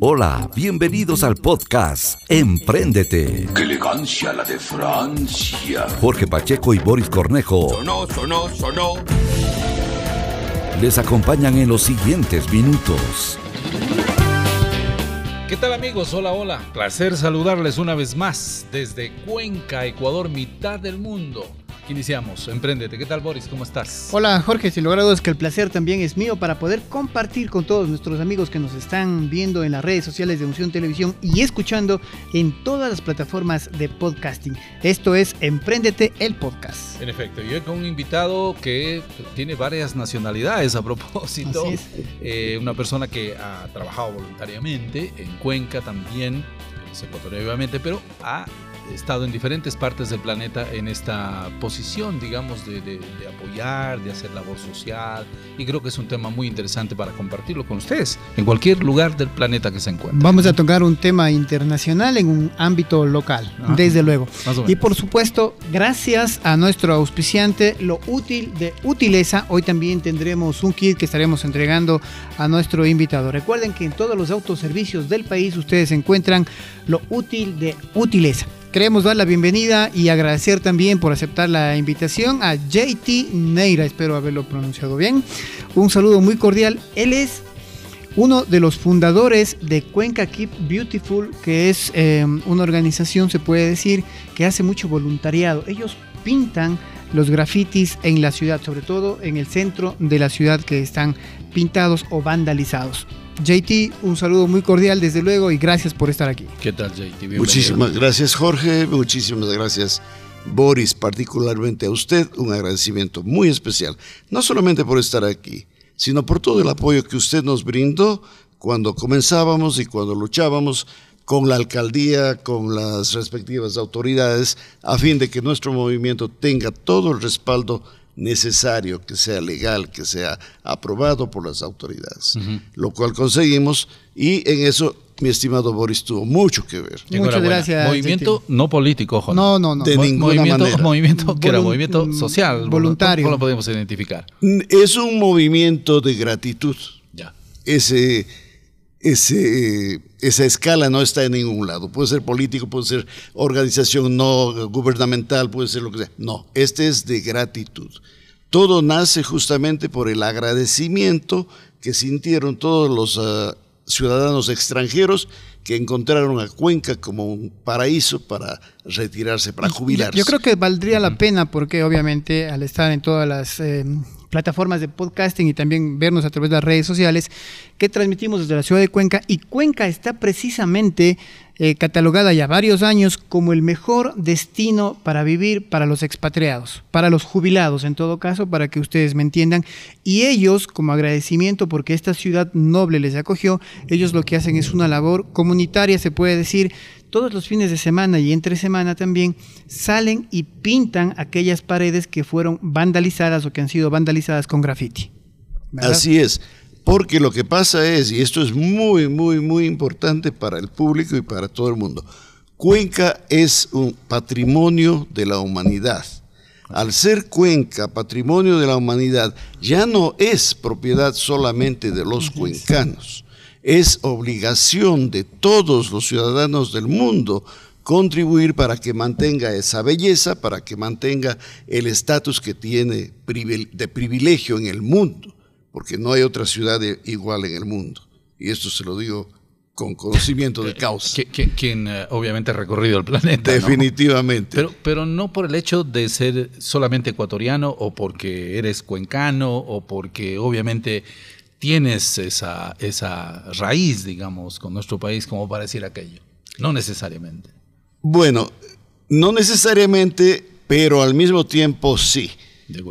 Hola, bienvenidos al podcast Empréndete. ¡Qué elegancia la de Francia! Jorge Pacheco y Boris Cornejo Sonó, sonó, sonó. les acompañan en los siguientes minutos. ¿Qué tal amigos? Hola, hola. Placer saludarles una vez más desde Cuenca, Ecuador, mitad del mundo. Iniciamos, Emprendete. ¿Qué tal Boris? ¿Cómo estás? Hola Jorge, sin lugar a dudas que el placer también es mío para poder compartir con todos nuestros amigos que nos están viendo en las redes sociales de Unción Televisión y escuchando en todas las plataformas de podcasting. Esto es Emprendete el podcast. En efecto, yo con un invitado que tiene varias nacionalidades a propósito. Así es. Eh, una persona que ha trabajado voluntariamente en Cuenca también, ecuatoriano obviamente, pero ha estado en diferentes partes del planeta en esta posición, digamos, de, de- de apoyar, de hacer labor social. Y creo que es un tema muy interesante para compartirlo con ustedes en cualquier lugar del planeta que se encuentren. Vamos a tocar un tema internacional en un ámbito local, Ajá. desde luego. Y por supuesto, gracias a nuestro auspiciante, lo útil de Utileza, hoy también tendremos un kit que estaremos entregando a nuestro invitado. Recuerden que en todos los autoservicios del país ustedes encuentran lo útil de Utileza. Queremos dar la bienvenida y agradecer también por aceptar la invitación a JT Neira, espero haberlo pronunciado bien. Un saludo muy cordial. Él es uno de los fundadores de Cuenca Keep Beautiful, que es eh, una organización, se puede decir, que hace mucho voluntariado. Ellos pintan los grafitis en la ciudad, sobre todo en el centro de la ciudad que están pintados o vandalizados. JT, un saludo muy cordial desde luego y gracias por estar aquí. ¿Qué tal, JT? Bienvenido. Muchísimas gracias Jorge, muchísimas gracias Boris, particularmente a usted, un agradecimiento muy especial, no solamente por estar aquí, sino por todo el apoyo que usted nos brindó cuando comenzábamos y cuando luchábamos con la alcaldía, con las respectivas autoridades, a fin de que nuestro movimiento tenga todo el respaldo necesario, que sea legal, que sea aprobado por las autoridades, lo cual conseguimos y en eso mi estimado Boris tuvo mucho que ver. Muchas gracias, Movimiento no político, ojo. No, no, no. De Mo- ninguna movimiento, manera. movimiento que era movimiento mm, social, voluntario. ¿Cómo lo podemos identificar? Es un movimiento de gratitud. Ya. Ese, ese, esa escala no está en ningún lado. Puede ser político, puede ser organización no gubernamental, puede ser lo que sea. No, este es de gratitud. Todo nace justamente por el agradecimiento que sintieron todos los ah, ciudadanos extranjeros que encontraron a Cuenca como un paraíso para retirarse, para jubilarse. Yo creo que valdría la pena porque obviamente al estar en todas las eh, plataformas de podcasting y también vernos a través de las redes sociales que transmitimos desde la ciudad de Cuenca y Cuenca está precisamente eh, catalogada ya varios años como el mejor destino para vivir para los expatriados, para los jubilados en todo caso, para que ustedes me entiendan. Y ellos, como agradecimiento porque esta ciudad noble les acogió, ellos lo que hacen es una labor comunitaria, se puede decir, todos los fines de semana y entre semana también salen y pintan aquellas paredes que fueron vandalizadas o que han sido vandalizadas con graffiti. ¿verdad? Así es, porque lo que pasa es, y esto es muy, muy, muy importante para el público y para todo el mundo, Cuenca es un patrimonio de la humanidad. Al ser Cuenca patrimonio de la humanidad, ya no es propiedad solamente de los cuencanos, es obligación de todos los ciudadanos del mundo contribuir para que mantenga esa belleza, para que mantenga el estatus que tiene de privilegio en el mundo, porque no hay otra ciudad de- igual en el mundo. Y esto se lo digo con conocimiento de causa. Quien eh, obviamente ha recorrido el planeta. ¿no? Definitivamente. Pero, pero no por el hecho de ser solamente ecuatoriano o porque eres cuencano o porque obviamente tienes esa, esa raíz, digamos, con nuestro país como para decir aquello. No necesariamente. Bueno, no necesariamente, pero al mismo tiempo sí.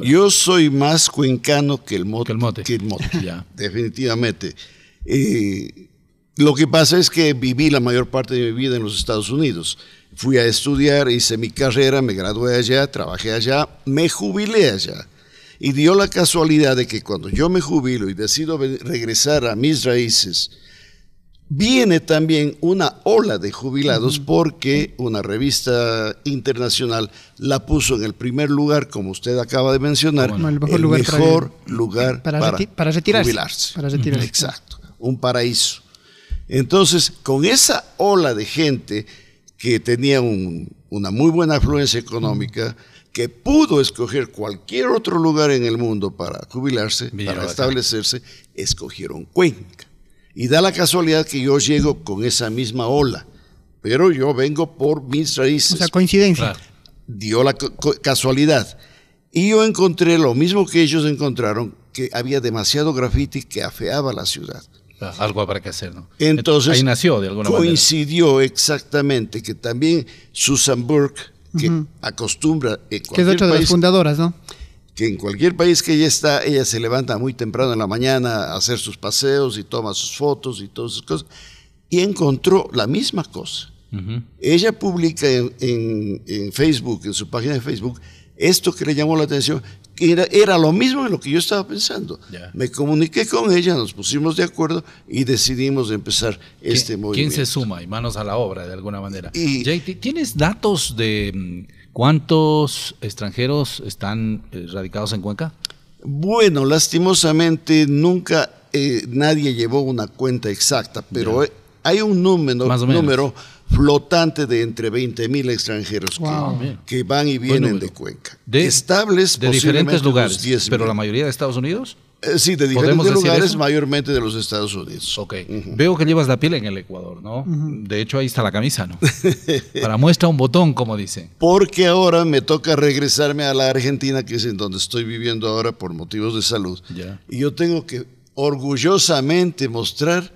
Yo soy más cuencano que el mote. Que el mote. que el mote, Ya. Definitivamente. Eh, lo que pasa es que viví la mayor parte de mi vida en los Estados Unidos. Fui a estudiar, hice mi carrera, me gradué allá, trabajé allá, me jubilé allá. Y dio la casualidad de que cuando yo me jubilo y decido regresar a mis raíces, viene también una ola de jubilados porque una revista internacional la puso en el primer lugar, como usted acaba de mencionar, Como el mejor el lugar para- mejor lugar para para, reti- para retirarse, jubilarse. para retirarse. Exacto. un paraíso. Entonces, con esa ola de gente que tenía un- una muy buena afluencia económica, que pudo escoger cualquier otro lugar en el mundo para jubilarse, para acá. establecerse, escogieron Cuenca. Y da la casualidad que yo llego con esa misma ola, pero yo vengo por mis raíces O sea, coincidencia. Claro. dio la casualidad. Y yo encontré lo mismo que ellos encontraron, que había demasiado graffiti que afeaba la ciudad. Ah, Algo habrá que hacer, ¿no? Entonces, Ahí nació de alguna manera. coincidió exactamente que también Susan Burke, que acostumbra en Que es otra de las país, fundadoras, ¿no? que en cualquier país que ella está, ella se levanta muy temprano en la mañana a hacer sus paseos y toma sus fotos y todas esas cosas, y encontró la misma cosa. Ella publica en, en- en Facebook, en su página de Facebook, esto que le llamó la atención, era, era lo mismo en lo que yo estaba pensando. Me comuniqué con ella, nos pusimos de acuerdo y decidimos empezar ¿Quién- este ¿Quién movimiento. se suma y manos a la obra de alguna manera? Y- Jay, ¿ti- ¿tienes datos de mm, cuántos extranjeros están eh, radicados en Cuenca? Bueno, lastimosamente nunca eh, nadie llevó una cuenta exacta, pero eh, hay un número, Más o menos. número flotante de entre 20 mil extranjeros que- Wow. que, Bien. van y vienen de Cuenca. De- Estables De diferentes unos lugares, 10 pero la mayoría de Estados Unidos. Eh, sí, de ¿Podemos diferentes lugares, eso? mayormente de los Estados Unidos. Ok. Veo que llevas la piel en el Ecuador, ¿no? De hecho, ahí está la camisa, ¿no? Para muestra un botón, como dicen. Porque ahora me toca regresarme a la Argentina, que es en donde estoy viviendo ahora por motivos de salud. Ya. Y yo tengo que orgullosamente mostrar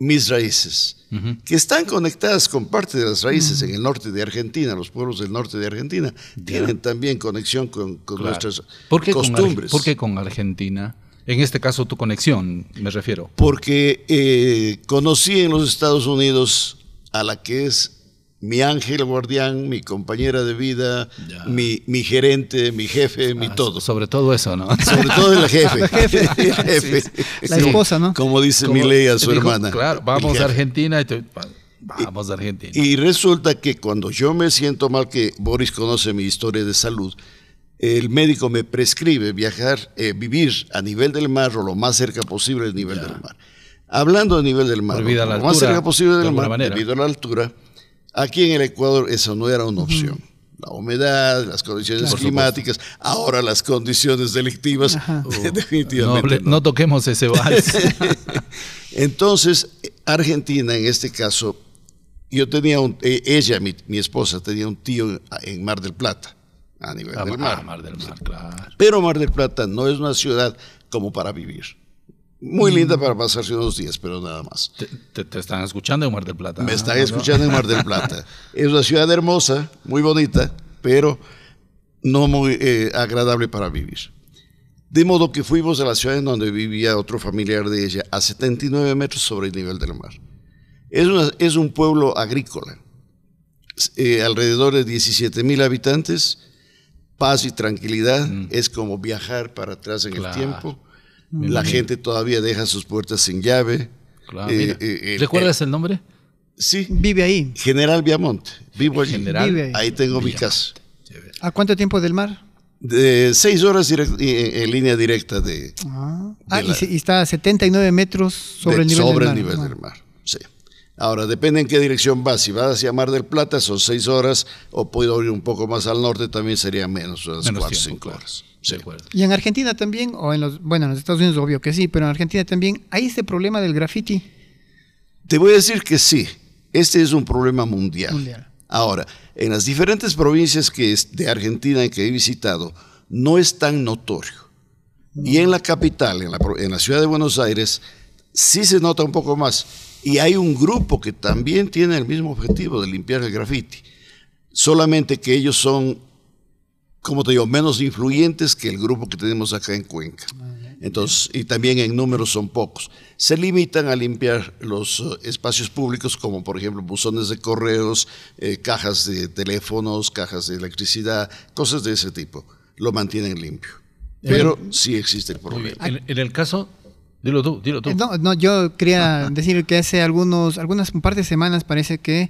mis raíces, que están conectadas con parte de las raíces en el norte de Argentina, los pueblos del norte de Argentina tienen también conexión con, con Claro. nuestras ¿Por qué, con costumbres. ¿Por qué con Argentina? En este caso, tu conexión, me refiero. Porque eh, conocí en los Estados Unidos a la que es mi ángel guardián, mi compañera de vida, mi, mi gerente, mi jefe, mi Ah, todo. Sobre todo eso, ¿no? Sobre todo el jefe. jefe. El jefe. La esposa, ¿no? Como dice Como mi ley a su dijo, hermana. Claro, vamos a Argentina. Y te- va- vamos a Argentina. Y resulta que cuando yo me siento mal, que Boris conoce mi historia de salud, el médico me prescribe viajar, eh, vivir a nivel del mar o lo más cerca posible del nivel del mar. Hablando de nivel del mar, a lo más cerca posible de del mar, manera. debido a la altura, aquí en el Ecuador eso no era una opción. La humedad, las condiciones climáticas, ahora las condiciones delictivas, no, definitivamente. no toquemos ese vals. Entonces, Argentina, en este caso, yo tenía un, eh, ella, mi, mi esposa, tenía un tío en Mar del Plata, a nivel Ah, del ah, mar. Mar del Mar, claro. Pero Mar del Plata no es una ciudad como para vivir. Muy linda para pasarse unos días, pero nada más. Te, te- te están escuchando en Mar del Plata. Me están ¿no? escuchando en Mar del Plata. Es una ciudad hermosa, muy bonita, pero no muy eh, agradable para vivir. De modo que fuimos a la ciudad en donde vivía otro familiar de ella, a 79 metros sobre el nivel del mar. Es, una- es un pueblo agrícola, eh, alrededor de 17 mil habitantes, paz y tranquilidad, es como viajar para atrás en Claro. el tiempo. La gente todavía deja sus puertas sin llave. Claro, Eh, eh, el- ¿Recuerdas el nombre? Sí, Vive ahí. General Viamonte, vivo allí. General. Vive ahí. Ahí tengo mi casa. ¿A cuánto tiempo del mar? De seis horas direct- en, en línea directa de, Ah, De Ah, la- y, se- y está a 79 metros sobre de- el nivel sobre del mar. el nivel Ah. del mar. Sí. Ahora, depende en qué dirección vas. Si vas hacia Mar del Plata, son seis horas, o puedo ir un poco más al norte, también sería menos, unas Menos cuatro, tiempo, cinco claro. horas. Sí. Y en Argentina también, o en los, bueno, en los Estados Unidos obvio que sí, pero en Argentina también hay este problema del graffiti Te voy a decir que sí, este es un problema mundial. mundial. Ahora, en las diferentes provincias que es de Argentina que he visitado, no es tan notorio. Y en la capital, en la, en la ciudad de Buenos Aires, sí se nota un poco más. Y hay un grupo que también tiene el mismo objetivo de limpiar el graffiti. Solamente que ellos son, como te digo, menos influyentes que el grupo que tenemos acá en Cuenca. Entonces, y también en números son pocos. Se limitan a limpiar los eh, espacios públicos, como por ejemplo buzones de correos, eh, cajas de teléfonos, cajas de electricidad, cosas de ese tipo. Lo mantienen limpio. Pero sí existe el problema. en el caso, dilo tú, dilo tú. Eh, No, no, yo quería decir que hace algunos, algunas un par de semanas parece que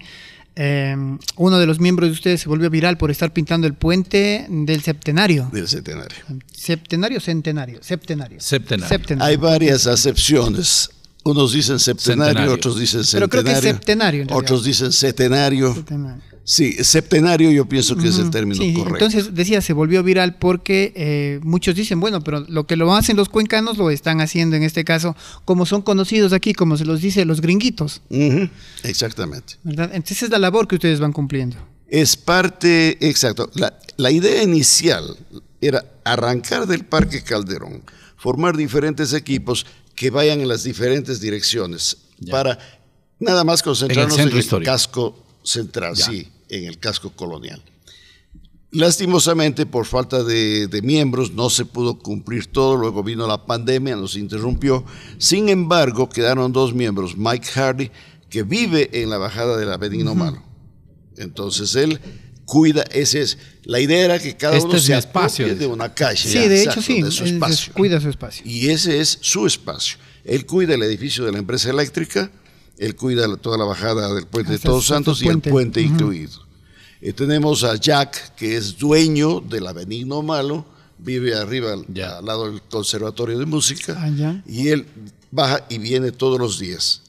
eh, uno de los miembros de ustedes se volvió viral por estar pintando el puente del septenario. Del centenario. ¿Septenario o centenario? Septenario. Septenario. Septenario. Hay varias acepciones. Unos dicen septenario, Centenario. otros dicen Pero creo centenario. que es septenario. Otros dicen centenario. Septenario. Sí, septenario yo pienso que es el término Sí, correcto. Entonces, decía, se volvió viral porque eh, muchos dicen, bueno, pero lo que lo hacen los cuencanos lo están haciendo en este caso, como son conocidos aquí, como se los dice los gringuitos, Exactamente. ¿verdad? Entonces es la labor que ustedes van cumpliendo. Es parte, exacto. La, la idea inicial era arrancar del Parque Calderón, formar diferentes equipos que vayan en las diferentes direcciones Ya. para nada más concentrarnos en centro el, histórico. casco central, Ya. sí, en el casco colonial. Lastimosamente, por falta de, de miembros, no se pudo cumplir todo. Luego vino la pandemia, nos interrumpió. Sin embargo, quedaron dos miembros, Mike Hardy, que vive en la bajada de la Benigno Malo. Entonces él cuida, ese es. La idea era que cada Este uno es se espacio, de una calle. Sí, de hecho sí, de su es- es- espacio. cuida su espacio. Y ese es su espacio. Él cuida el edificio de la empresa eléctrica, él cuida toda la bajada del puente de Todos Santos y el puente. incluido. Eh, tenemos a Jack, que es dueño de la Benigno Malo, vive arriba al, Ya. al lado del Conservatorio de Música, Ah, y él baja y viene todos los días.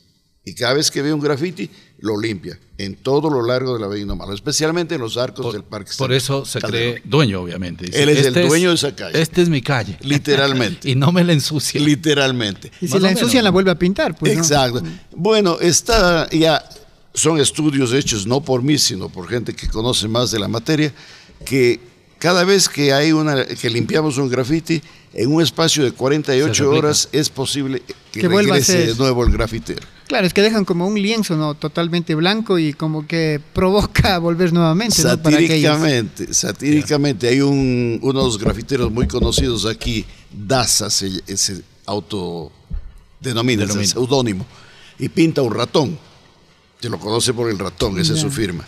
Y cada vez que ve un graffiti, lo limpia en todo lo largo de la Benigno Malo, especialmente en los arcos Por, del Parque por eso se Calderón. cree dueño, obviamente. Dice, Él es el "Este dueño de esa calle". Esta es mi calle. Literalmente. y no me la ensucie. Literalmente. Y si Más la menos. la vuelve a pintar. Pues, ¿no? Exacto. Bueno, está ya, son estudios hechos no por mí, sino por gente que conoce más de la materia, que cada vez que hay una, que limpiamos un graffiti, en un espacio de Se 48 replica. horas es posible que, Que vuelva a regrese de nuevo el grafitero. Claro, es que dejan como un lienzo, ¿no? Totalmente blanco y como que provoca volver nuevamente, ¿no? Para aquellos. Satíricamente, satíricamente, hay un, unos grafiteros muy conocidos aquí, Daza se, se autodenomina, es el seudónimo, y pinta un ratón. Se lo conoce por el ratón, esa es su firma.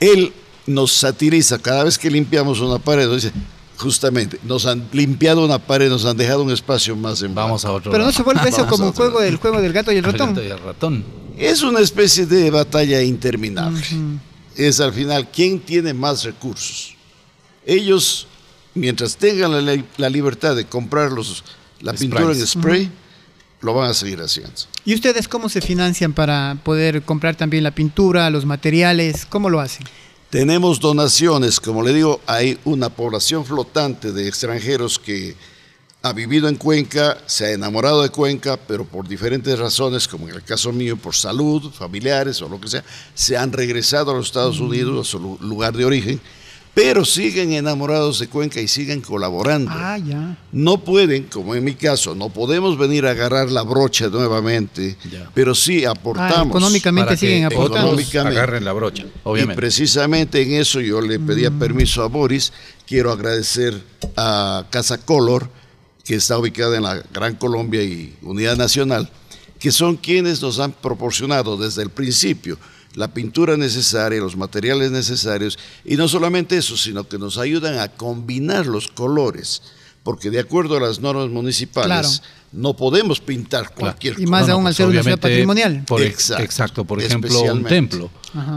Él nos satiriza cada vez que limpiamos una pared, nos dice, justamente, nos han limpiado una pared, nos han dejado un espacio más en Vamos a otro Pero no se vuelve eso como un juego del juego del gato y el El ratón. gato y el ratón. Es una especie de batalla interminable. Es al final quién tiene más recursos. Ellos, mientras tengan la, li- la libertad de comprar los, la pintura en spray, lo van a seguir haciendo. ¿Y ustedes cómo se financian para poder comprar también la pintura, los materiales? ¿Cómo lo hacen? Tenemos donaciones, como le digo, hay una población flotante de extranjeros que ha vivido en Cuenca, se ha enamorado de Cuenca, pero por diferentes razones, como en el caso mío, por salud, familiares o lo que sea, se han regresado a los Estados Unidos, a su lu- lugar de origen, pero siguen enamorados de Cuenca y siguen colaborando. Ah, ya. No pueden, como en mi caso, no podemos venir a agarrar la brocha nuevamente, Ya. pero sí aportamos. Ah, económicamente Para siguen que aportando. Económicamente. agarren la brocha, Y obviamente. precisamente en eso yo le pedía Mm. permiso a Boris. Quiero agradecer a Casa Color, que está ubicada en la Gran Colombia y Unidad Nacional, que son quienes nos han proporcionado desde el principio la pintura necesaria, los materiales necesarios, y no solamente eso, sino que nos ayudan a combinar los colores, porque de acuerdo a las normas municipales, Claro. no podemos pintar cualquier Y más cosa. aún al ser una ciudad patrimonial. por ex- Exacto. exacto. Por ejemplo, un templo.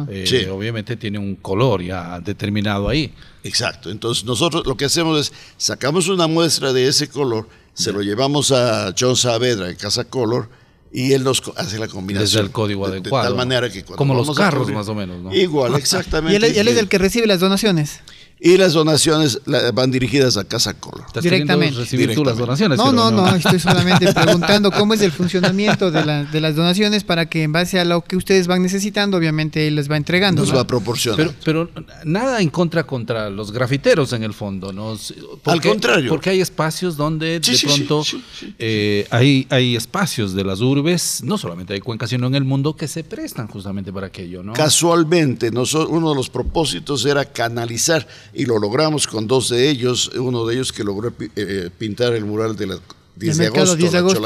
Eh, Sí. Obviamente tiene un color ya determinado ahí. Exacto. Entonces nosotros lo que hacemos es sacamos una muestra de ese color, se lo llevamos a John Saavedra en Casa Color y él nos co- hace la combinación. Desde el código de, de adecuado. tal manera que cuando Como los a carros, más o menos, ¿no? Igual, Y exactamente. él, él es el que recibe las donaciones. Y las donaciones van dirigidas a Casa Color. ¿Estás Directamente. recibir tú las donaciones? No, no, no, estoy solamente preguntando cómo es el funcionamiento de, la- de las donaciones para que en base a lo que ustedes van necesitando, obviamente él les va entregando. Nos ¿no? va a proporcionar. Pero, pero nada en contra contra los grafiteros en el fondo, ¿no? Al contrario. Porque hay espacios donde Sí, de sí, pronto sí, sí. eh, hay, hay espacios de las urbes, no solamente de Cuenca, sino en el mundo, que se prestan justamente para aquello, ¿no? Casualmente, uno de los propósitos era canalizar, y lo logramos con dos de ellos, uno de ellos que logró pi- eh, pintar el mural de la 10 de agosto, 10 de la agosto,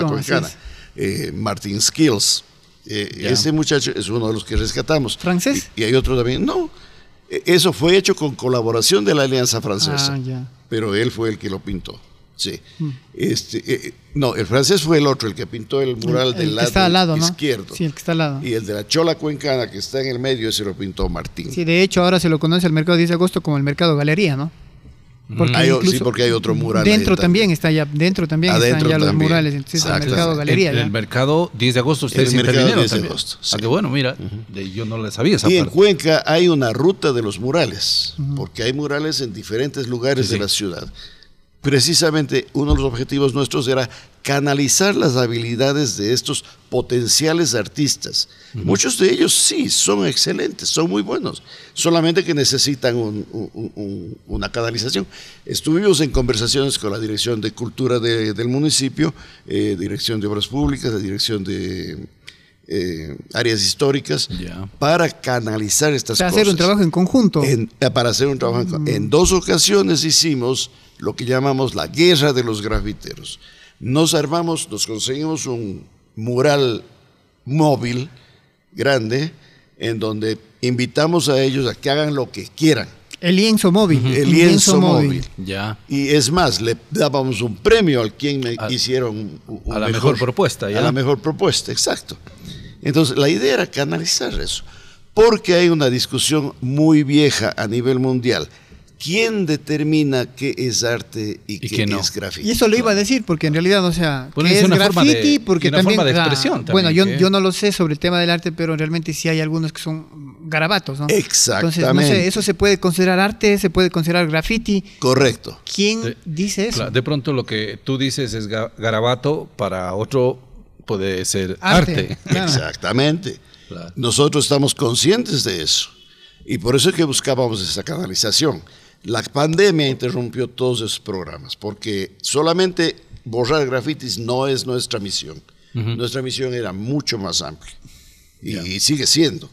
es. eh, Martin Skills. Eh, ese muchacho es uno de los que rescatamos. ¿Francés? Y, y hay otro también. No, eh, eso fue hecho con colaboración de la Alianza Francesa, Ah, pero él fue el que lo pintó. Sí. Mm. Este, eh, no, el francés fue el otro, el que pintó el mural El del que lado, está al lado, ¿no? izquierdo. Sí, el que está al lado. Y el de la Chola Cuencana, que está en el medio, ese lo pintó Martín. Sí, de hecho ahora se lo conoce el mercado 10 de agosto como el mercado galería, ¿no? Porque Hay o- sí, incluso porque hay otro mural Dentro también. también está ya, dentro también Adentro están ya los murales, entonces el Exacto. mercado En- galería. El mercado 10 de agosto ustedes El mercado intervinieron 10 de agosto, Ah, sí. qué bueno, mira, yo no le sabía esa Y en. Cuenca hay una ruta de los murales, porque hay murales en diferentes lugares Sí, de sí. la ciudad. Precisamente uno de los objetivos nuestros era canalizar las habilidades de estos potenciales artistas. Muchos de ellos sí, son excelentes, son muy buenos, solamente que necesitan un- un- un- una canalización. Estuvimos en conversaciones con la Dirección de Cultura de- del municipio, eh, Dirección de Obras Públicas, la Dirección de eh, Áreas Históricas, para canalizar estas sea, cosas. hacer un trabajo en conjunto. En- eh, para hacer un trabajo en En dos ocasiones hicimos lo que llamamos la guerra de los grafiteros. Nos armamos, nos conseguimos un mural móvil grande en donde invitamos a ellos a que hagan lo que quieran. el lienzo móvil. El un lienzo móvil. Ya. Y es más, le dábamos un premio al quien me A- hicieron un- un a la mejor propuesta, ya. A la mejor propuesta, exacto. Entonces, la idea era canalizar eso, porque hay una discusión muy vieja a nivel mundial. ¿Quién determina qué es arte y, qué qué no? es graffiti? Y eso lo iba a decir, porque en realidad, o sea, Bueno, que es es, una forma graffiti, de- porque una también, forma de expresión bueno, yo, no lo sé sobre el tema del arte, pero realmente sí hay algunos que son garabatos, ¿no? Entonces, no Exactamente. sé, eso se puede considerar arte, se puede considerar graffiti. Correcto. ¿Quién De- dice eso? Claro, de pronto lo que tú dices es ga- garabato, para otro puede ser Arte, arte. claro. Exactamente. Claro. Nosotros estamos conscientes de eso. Y por eso es que buscábamos esa canalización. La pandemia interrumpió todos esos programas, porque solamente borrar grafitis no es nuestra misión. Nuestra misión era mucho más amplia. Y sigue siendo.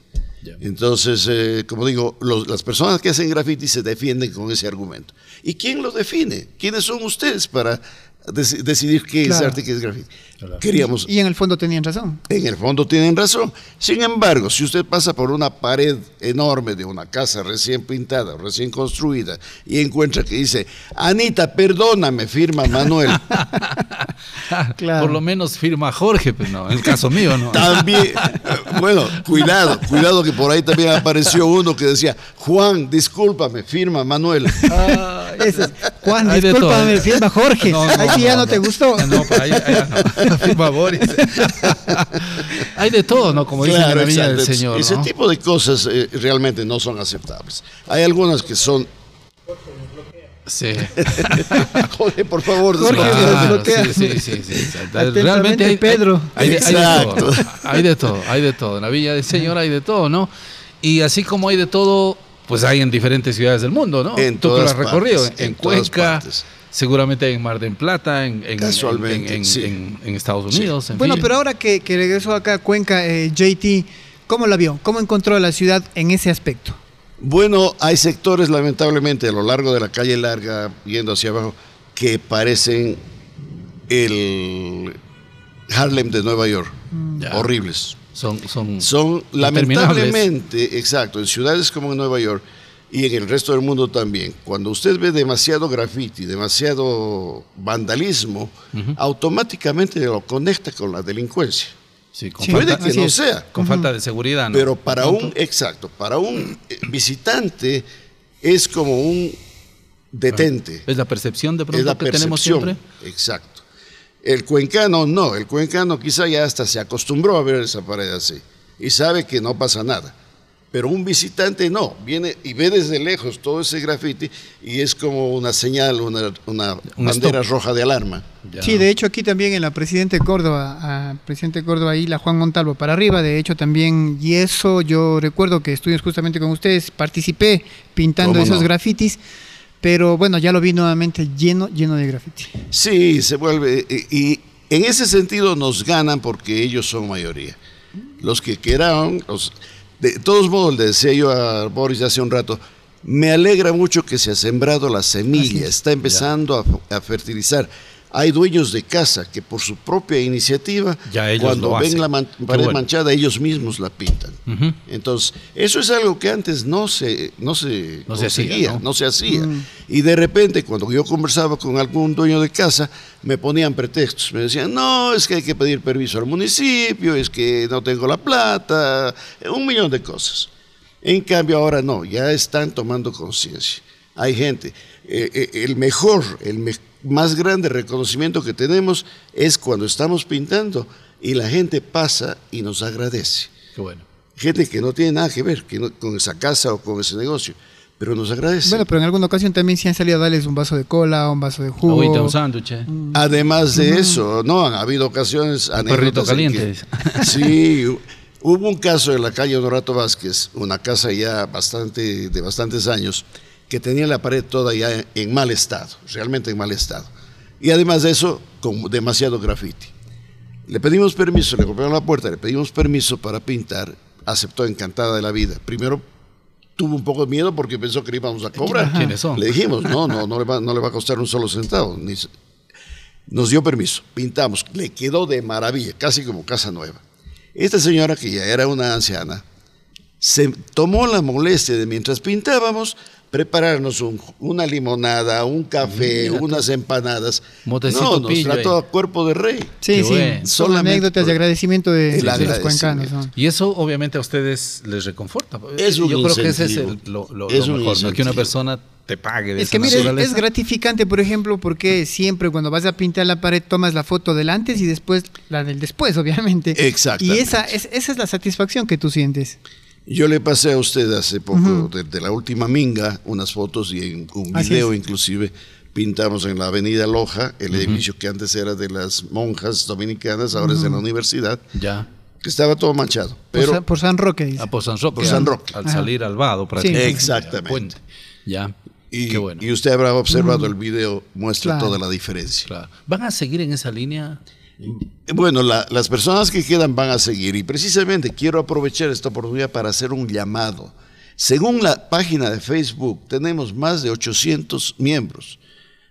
Entonces, eh, como digo, los- las personas que hacen graffiti se defienden con ese argumento. ¿Y quién lo define? ¿Quiénes son ustedes para deci- decidir qué es arte y qué es graffiti? Queríamos Y en el fondo tenían razón. en el fondo tienen razón. Sin embargo, si usted pasa por una pared enorme de una casa recién pintada, recién construida, y encuentra que dice, Anita, perdóname, firma Manuel. Claro. Por lo menos firma Jorge, pues no, en el caso mío no. También, eh, bueno, cuidado, cuidado que por ahí también apareció uno que decía, Juan, discúlpame, firma Manuel. Ese es- Juan, discúlpame, todo. firma Jorge. No, no, Sí ya no, te gustó. No, pero ahí, ahí no. Firma Boris. Hay de todo, ¿no? Como dicen en la viña del. Señor, Ese ¿no? tipo de cosas eh, realmente no son aceptables. Hay algunas que son, Sí. Jorge, por favor, Jorge, Claro, sí, sí, sí, Realmente hay, Pedro. Hay, hay de- hay de Exacto. todo. Hay de todo, hay de todo. En la Villa del Señor hay de todo, ¿no? Y así como hay de todo, pues hay en diferentes ciudades del mundo, ¿no? En Tú que lo todas has recorrido. partes, en, en todas Cuenca, partes. Seguramente en Mar del Plata, en, en- Casualmente, en, en- sí. en- en Estados Unidos. en Bueno, fin. pero ahora que, que regresó acá a Cuenca, eh, JT, ¿cómo la vio? ¿Cómo encontró la ciudad en ese aspecto? Bueno, hay sectores lamentablemente a lo largo de la calle larga, yendo hacia abajo, que parecen el Harlem de Nueva York. Ya. Horribles. Son, son, Son lamentablemente, exacto, en ciudades como en Nueva York y en el resto del mundo también, cuando usted ve demasiado graffiti, demasiado vandalismo, automáticamente lo conecta con la delincuencia. Sí, con Sí, Puede falta, que no es. sea, con falta de seguridad, ¿no? pero para un, exacto, para un eh, visitante es como un detente. es la percepción de Es pronto la que tenemos siempre. Exacto. El cuencano no, el cuencano quizá ya hasta se acostumbró a ver esa pared así y sabe que no pasa nada. Pero un visitante no, viene y ve desde lejos todo ese graffiti y es como una señal, una, una Un bandera stop. roja de alarma. Ya. Sí, de hecho aquí también en la Presidente Córdoba, a Presidente Córdoba ahí, la Juan Montalvo para arriba, de hecho también, y eso yo recuerdo que estuvimos justamente con ustedes, participé pintando ¿Cómo esos no? grafitis, pero bueno, ya lo vi nuevamente lleno, lleno de graffiti. Sí, se vuelve. Y, y en ese sentido nos ganan porque ellos son mayoría. Los que quedaron, los, de todos modos, le decía yo a Boris hace un rato, me alegra mucho que se ha sembrado la semilla, está empezando a, a fertilizar. Hay dueños de casa que por su propia iniciativa, Ya cuando ven hacen. la man- pared bueno. manchada, ellos mismos la pintan. Ujú. Entonces, eso es algo que antes no se, no se, No se hacía, conseguía, ¿no? no se hacía. Mm. Y de repente, cuando yo conversaba con algún dueño de casa, me ponían pretextos. Me decían, no, es que hay que pedir permiso al municipio, es que no tengo la plata, un millón de cosas. En cambio, ahora no, ya están tomando conciencia. Hay gente. Eh, eh, el mejor, el me- más grande reconocimiento que tenemos es cuando estamos pintando y la gente pasa y nos agradece. Qué bueno. Gente que no tiene nada que ver que no- con esa casa o con ese negocio, pero nos agradece. Bueno, pero en alguna ocasión también sí han salido a darles un vaso de cola, un vaso de jugo. Ahorita un sándwich. eh. Además de eso, no, han habido ocasiones, perrito anécdotas en caliente. que- sí, hu- hubo un caso en la calle Honorato Vázquez, una casa ya bastante, de bastantes años, que tenía la pared toda ya en, mal estado, realmente en mal estado. Y además de eso, con demasiado graffiti. Le pedimos permiso, le golpearon la puerta, le pedimos permiso para pintar, aceptó encantada de la vida. Primero tuvo un poco de miedo porque pensó que le íbamos a cobrar. ¿Quiénes son? Le dijimos, no, no, no le va, no le va a costar un solo centavo. ni nos dio permiso, pintamos, le quedó de maravilla, casi como casa nueva. Esta señora, que ya era una anciana, se tomó la molestia de mientras pintábamos prepararnos un- una limonada, un café, unas empanadas. Motecito no, nos pillo trató a cuerpo de rey. Sí, Qué sí. bueno. Son anécdotas de agradecimiento de, de los cuencanos. ¿no? Y eso obviamente a ustedes les reconforta. Es un Yo creo que ese es el- lo, lo- Es lo un mejor, ¿no? que una persona te pague de Es esa que mire, es gratificante, por ejemplo, porque siempre cuando vas a pintar la pared tomas la foto del antes y después la del después, obviamente. Exactamente. Y esa es, esa es la satisfacción que tú sientes. Yo le pasé a usted hace poco, de, de la última minga, unas fotos y en un video inclusive pintamos en la avenida Loja, el edificio que antes era de las monjas dominicanas, ahora es de la universidad, Ya. que estaba todo manchado. Por, Pero por San Roque, dice. Ah, por San Roque. Por San Roque. Al salir al vado, prácticamente. Exactamente. Ya, puente. Ya. y, Qué bueno. y usted habrá observado el video, muestra Claro. toda la diferencia. Claro. ¿Van a seguir en esa línea? Bueno, la- las personas que quedan van a seguir y precisamente quiero aprovechar esta oportunidad para hacer un llamado. Según la página de Facebook, tenemos más de 800 miembros.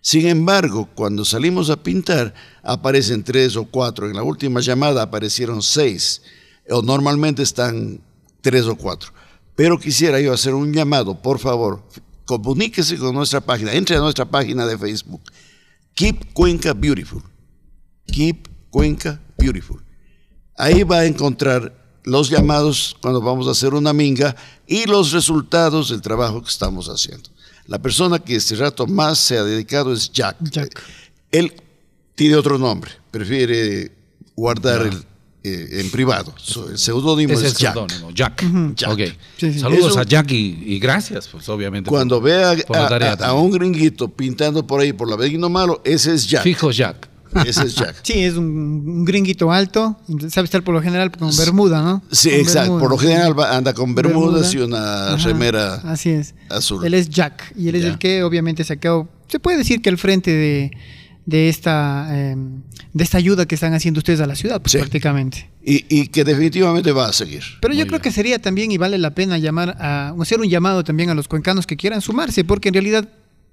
Sin embargo, cuando salimos a pintar, aparecen tres o cuatro. En la última llamada aparecieron seis, o normalmente están tres o cuatro. Pero quisiera yo hacer un llamado, por favor, comuníquese con nuestra página, entre a nuestra página de Facebook. Keep Cuenca Beautiful. Keep Cuenca Beautiful. Ahí va a encontrar los llamados cuando vamos a hacer una minga y los resultados del trabajo que estamos haciendo. La persona que este rato más se ha dedicado es Jack. Jack. Él tiene otro nombre, prefiere guardar el, eh, en privado. El seudónimo es es Jack. Jack. Jack. Ok. Sí, sí. Saludos Eso- a Jack y, y gracias, pues obviamente. Cuando vea a, un gringuito pintando por ahí por la Benigno Malo, ese es Jack. Fijo Jack. Ese es Jack. Sí, es un, un gringuito alto, sabe estar por lo general con bermuda, ¿no? Sí, Con exacto. bermuda. Por lo general anda con bermudas Bermuda. y una Ajá, remera Así es. azul. Él es Jack y él es el que obviamente se ha quedado, se puede decir que al frente de, de esta eh, de esta ayuda que están haciendo ustedes a la ciudad, pues, Sí. prácticamente. y, y que definitivamente va a seguir. Pero yo Muy creo bien. que sería también y vale la pena llamar a hacer un llamado también a los cuencanos que quieran sumarse, porque en realidad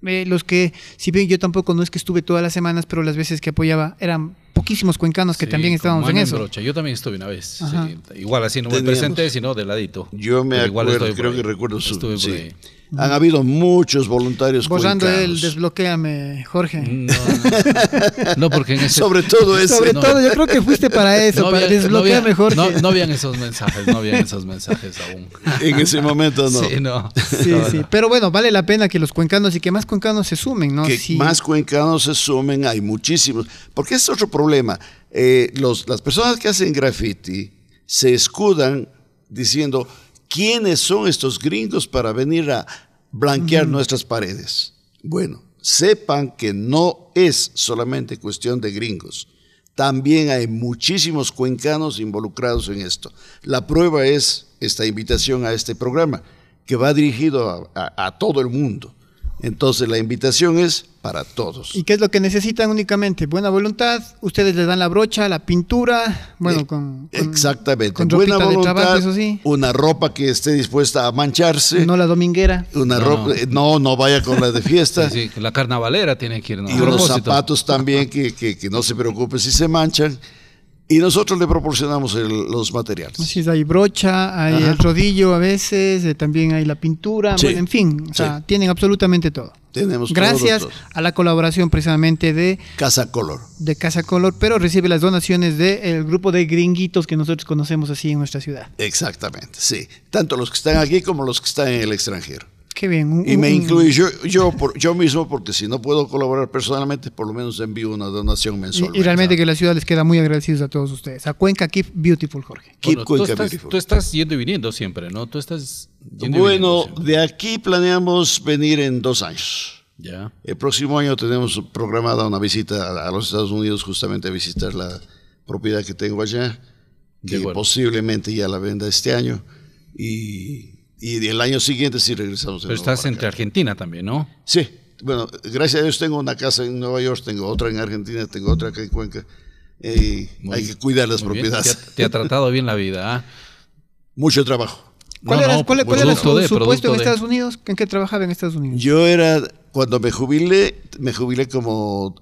eh, los que, si bien yo tampoco no es que estuve todas las semanas, pero las veces que apoyaba eran poquísimos cuencanos que Sí, también estábamos en eso. brocha. Yo también estuve una vez. Sí. Igual así no me Teníamos- presenté, sino de ladito. Yo me Pero igual acuerdo, por creo que recuerdo su. Estuve por ahí. Han habido muchos voluntarios Borrando el cuencanos. desbloqueame, Jorge. No, no, porque en ese Sobre todo ese. Sobre no. todo, yo creo que fuiste para eso, no para había- no desbloquear había- mejor. No, no habían esos mensajes, no habían esos mensajes aún. En ese momento no. Sí, no. Sí, No, sí. no. Pero bueno, vale la pena que los cuencanos y que más cuencanos se sumen, ¿no? que Sí. más cuencanos se sumen, hay muchísimos. Porque es otro problema. Eh, los, las personas que hacen graffiti se escudan diciendo, ¿quiénes son estos gringos para venir a blanquear nuestras paredes? Bueno, sepan que no es solamente cuestión de gringos. También hay muchísimos cuencanos involucrados en esto. La prueba es esta invitación a este programa, que va dirigido a- a- a todo el mundo. Entonces la invitación es para todos. ¿Y qué es lo que necesitan únicamente? Buena voluntad, ustedes le dan la brocha, la pintura, bueno, Eh, con... con- Exactamente. Con Buena de voluntad, trabajo, eso sí. una ropa que esté dispuesta a mancharse, No la dominguera. una No, ropa, no. eh, no, no vaya con la de fiesta, Sí, sí, la carnavalera tiene que ir. ¿no? y A unos propósito. zapatos también que, que- que no se preocupe si se manchan, y nosotros le proporcionamos el- los materiales. Así es, hay brocha, hay Ajá. el rodillo a veces, eh, también hay la pintura, Sí. bueno, en fin, o sea, Sí. tienen absolutamente todo. Tenemos todo, Gracias todo. a la colaboración precisamente de, Casa Color. de Casa Color, pero recibe las donaciones del grupo de gringuitos que nosotros conocemos así en nuestra ciudad. Exactamente, sí. Tanto los que están aquí como los que están en el extranjero. Qué bien. un- Y me un- incluyo yo, yo, por, yo mismo, porque si no puedo colaborar personalmente, por lo menos envío una donación mensual. Y, y realmente que la ciudad les queda muy agradecidos a todos ustedes. A Cuenca Keep Beautiful, Jorge. Keep Bueno, tú, Cuenca estás, beautiful. tú estás yendo y viniendo siempre, ¿no? Tú estás yendo y Bueno, de aquí planeamos venir en dos años. Ya. El próximo año tenemos programada una visita a, a los Estados Unidos justamente a visitar la propiedad que tengo allá, que posiblemente ya la venda este año. Y, y el año siguiente sí regresamos. Pero estás entre acá. Argentina también, ¿no? Sí, bueno, gracias a Dios tengo una casa en Nueva York, tengo otra en Argentina, tengo otra acá en Cuenca. Eh, Muy- hay que cuidar las propiedades. Te ha, te ha tratado bien la vida, ¿ah? Mucho trabajo. ¿Cuál No, era, no, cuál- cuál era su, de, su puesto en de. Estados Unidos? ¿En qué trabajaba en Estados Unidos? Yo era, cuando me jubilé, me jubilé como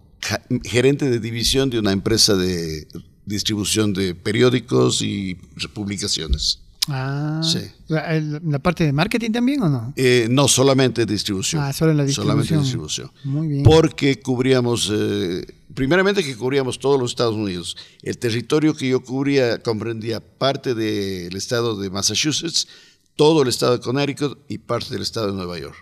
gerente de división de una empresa de distribución de periódicos y publicaciones. Ah, Sí. ¿La, parte de marketing también o no? Eh, no solamente distribución. Ah, solo en la Solamente distribución. distribución. Muy bien. Porque cubríamos, eh, primeramente que cubríamos todos los Estados Unidos. El territorio que yo cubría comprendía parte del estado de Massachusetts, todo el estado de Connecticut y parte del estado de Nueva York.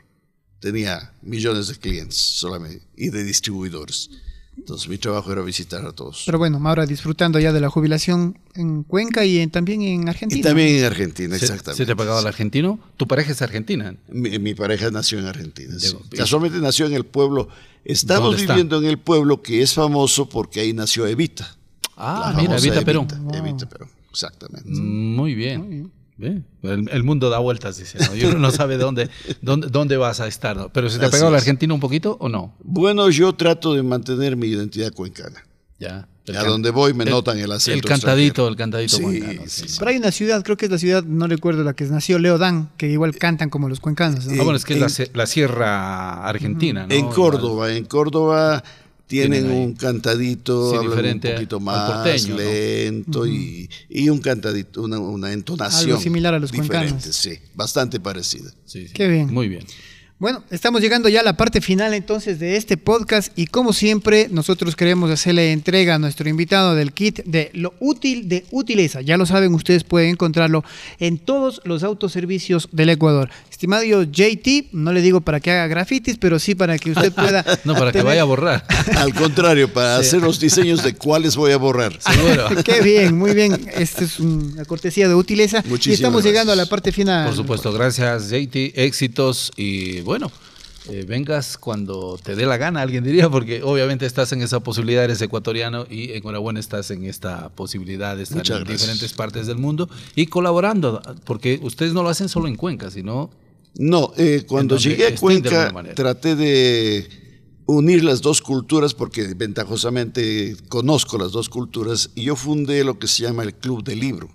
Tenía millones de clientes solamente y de distribuidores. Entonces mi trabajo era visitar a todos. Pero bueno, ahora disfrutando ya de la jubilación en Cuenca y en- también en Argentina. y también en Argentina, ¿Se, exactamente. ¿Se te ha pagado el argentino? ¿Tu pareja es argentina? Mi, mi pareja nació en Argentina. sí. Casualmente nació en el pueblo. Estamos viviendo en el pueblo que es famoso porque ahí nació Evita. Ah, La mira, famosa Evita Perón. Evita Perón, exactamente. Muy bien. Ve, El, el mundo da vueltas, dice. ¿no? Y uno no sabe dónde, dónde, dónde vas a estar. ¿no? ¿Pero se te ha pegado el es. argentino un poquito o no? Bueno, yo trato de mantener mi identidad cuencana. Ya. El A donde voy me notan el acento El cantadito, extranjero. el cantadito Sí, cuencano, sí, sí. Pero hay una ciudad, creo que es la ciudad, no recuerdo la que nació, Leodán, que igual cantan como los cuencanos. ¿no? Ah, bueno, es que es la, la sierra argentina, ¿no? En Córdoba, en Córdoba tienen un cantito, Sí, un poquito más porteño, ¿no? lento y, y un cantadito, una, una entonación Algo similar a los diferente, cuencanos. sí, bastante parecida. Sí, sí. Qué bien. Muy bien. Bueno, estamos llegando ya a la parte final entonces de este podcast y como siempre nosotros queremos hacerle entrega a nuestro invitado del kit de lo útil de Utileza. Ya lo saben, ustedes pueden encontrarlo en todos los autoservicios del Ecuador. Estimado JT, no le digo para que haga grafitis, pero sí para que usted pueda... No, para que vaya a borrar. Al contrario, para hacer los diseños de cuáles voy a borrar. Seguro. Qué bien, muy bien. Esta es una cortesía de Utileza. y Muchísimas estamos llegando a la parte final. Por supuesto, gracias JT, éxitos y bueno, eh, vengas cuando te dé la gana, alguien diría, porque obviamente estás en esa posibilidad, eres ecuatoriano y enhorabuena estás en esta posibilidad de estar Muchas en gracias. diferentes partes del mundo y colaborando, porque ustedes no lo hacen solo en Cuenca, sino No, eh, cuando llegué a de Cuenca traté de unir las dos culturas porque ventajosamente conozco las dos culturas y yo fundé lo que se llama el Club de Libro,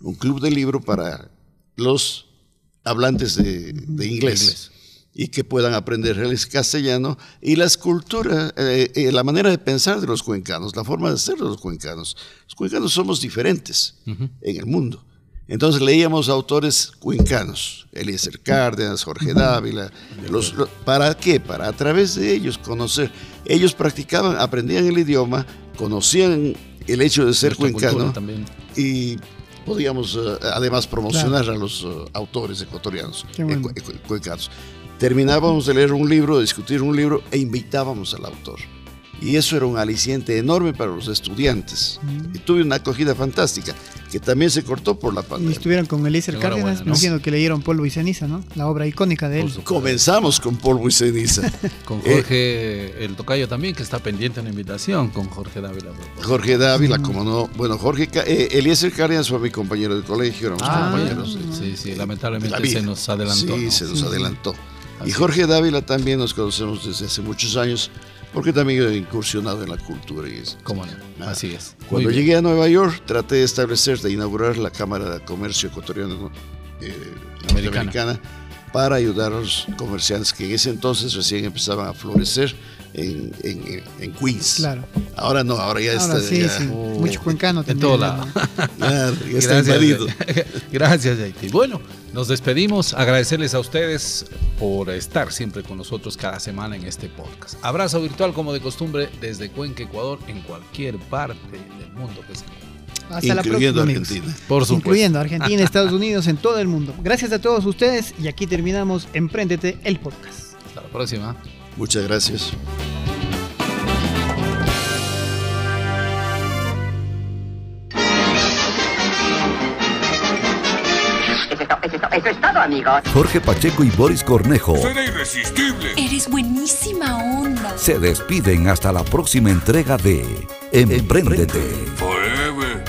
un club de libro para los hablantes de, de inglés, inglés. Y que puedan aprender el castellano y las culturas, eh, eh, la manera de pensar de los cuencanos, la forma de ser de los cuencanos. Los cuencanos somos diferentes en el mundo. Entonces leíamos autores cuencanos, Eliezer Cárdenas, Jorge Dávila. Los, lo- ¿Para qué? Para a través de ellos conocer. Ellos practicaban, aprendían el idioma, conocían el hecho de ser cuencano y podíamos eh, además promocionar a los eh, autores ecuatorianos, bueno. ecu- cuencanos. Terminábamos de leer un libro, de discutir un libro e invitábamos al autor. Y eso era un aliciente enorme para los estudiantes. Mm. Y tuve una acogida fantástica, que también se cortó por la Y pandemia. estuvieron con Eliezer Cárdenas, ¿no? me imagino que leyeron Polvo y Ceniza, ¿no? La obra icónica de él. Comenzamos con polvo y ceniza. Con Eh, Jorge, el tocayo también, que está pendiente de una invitación con Jorge Dávila. Jorge Dávila, como no. Bueno, Jorge, eh, Eliezer Cárdenas fue mi compañero de colegio, éramos Ah, compañeros. sí, sí, lamentablemente la se nos adelantó. Sí, ¿no? se nos adelantó. Y Jorge Dávila también nos conocemos desde hace muchos años, porque también he incursionado en la cultura y eso. ¿Cómo no? Nada. Así es. Muy Cuando bien. llegué a Nueva York, traté de establecer, de inaugurar la Cámara de Comercio Ecuatoriano eh, Americana. Norteamericana para ayudar a los comerciantes que en ese entonces recién empezaban a florecer en, en- en Queens. Claro. Ahora no, ahora ya Ahora está. sí, ya, sí. Oh. Mucho cuencano En también. todo ¿no? lado. claro, ya está invadido. Gracias, Yaiti. Bueno, nos despedimos. Agradecerles a ustedes por estar siempre con nosotros cada semana en este podcast. Abrazo virtual como de costumbre desde Cuenca, Ecuador, en cualquier parte del mundo que se Hasta la incluyendo próxima. amigos. Argentina. Por supuesto. Incluyendo Argentina, Estados Unidos, en todo el mundo. Gracias a todos ustedes y aquí terminamos Emprendete, el podcast. Hasta la próxima. Muchas gracias. Eso es, to- eso es to- eso es todo, amigos. Jorge Pacheco y Boris Cornejo Será irresistible. Eres buenísima onda. se despiden hasta la próxima entrega de Emprendete. Forever, forever.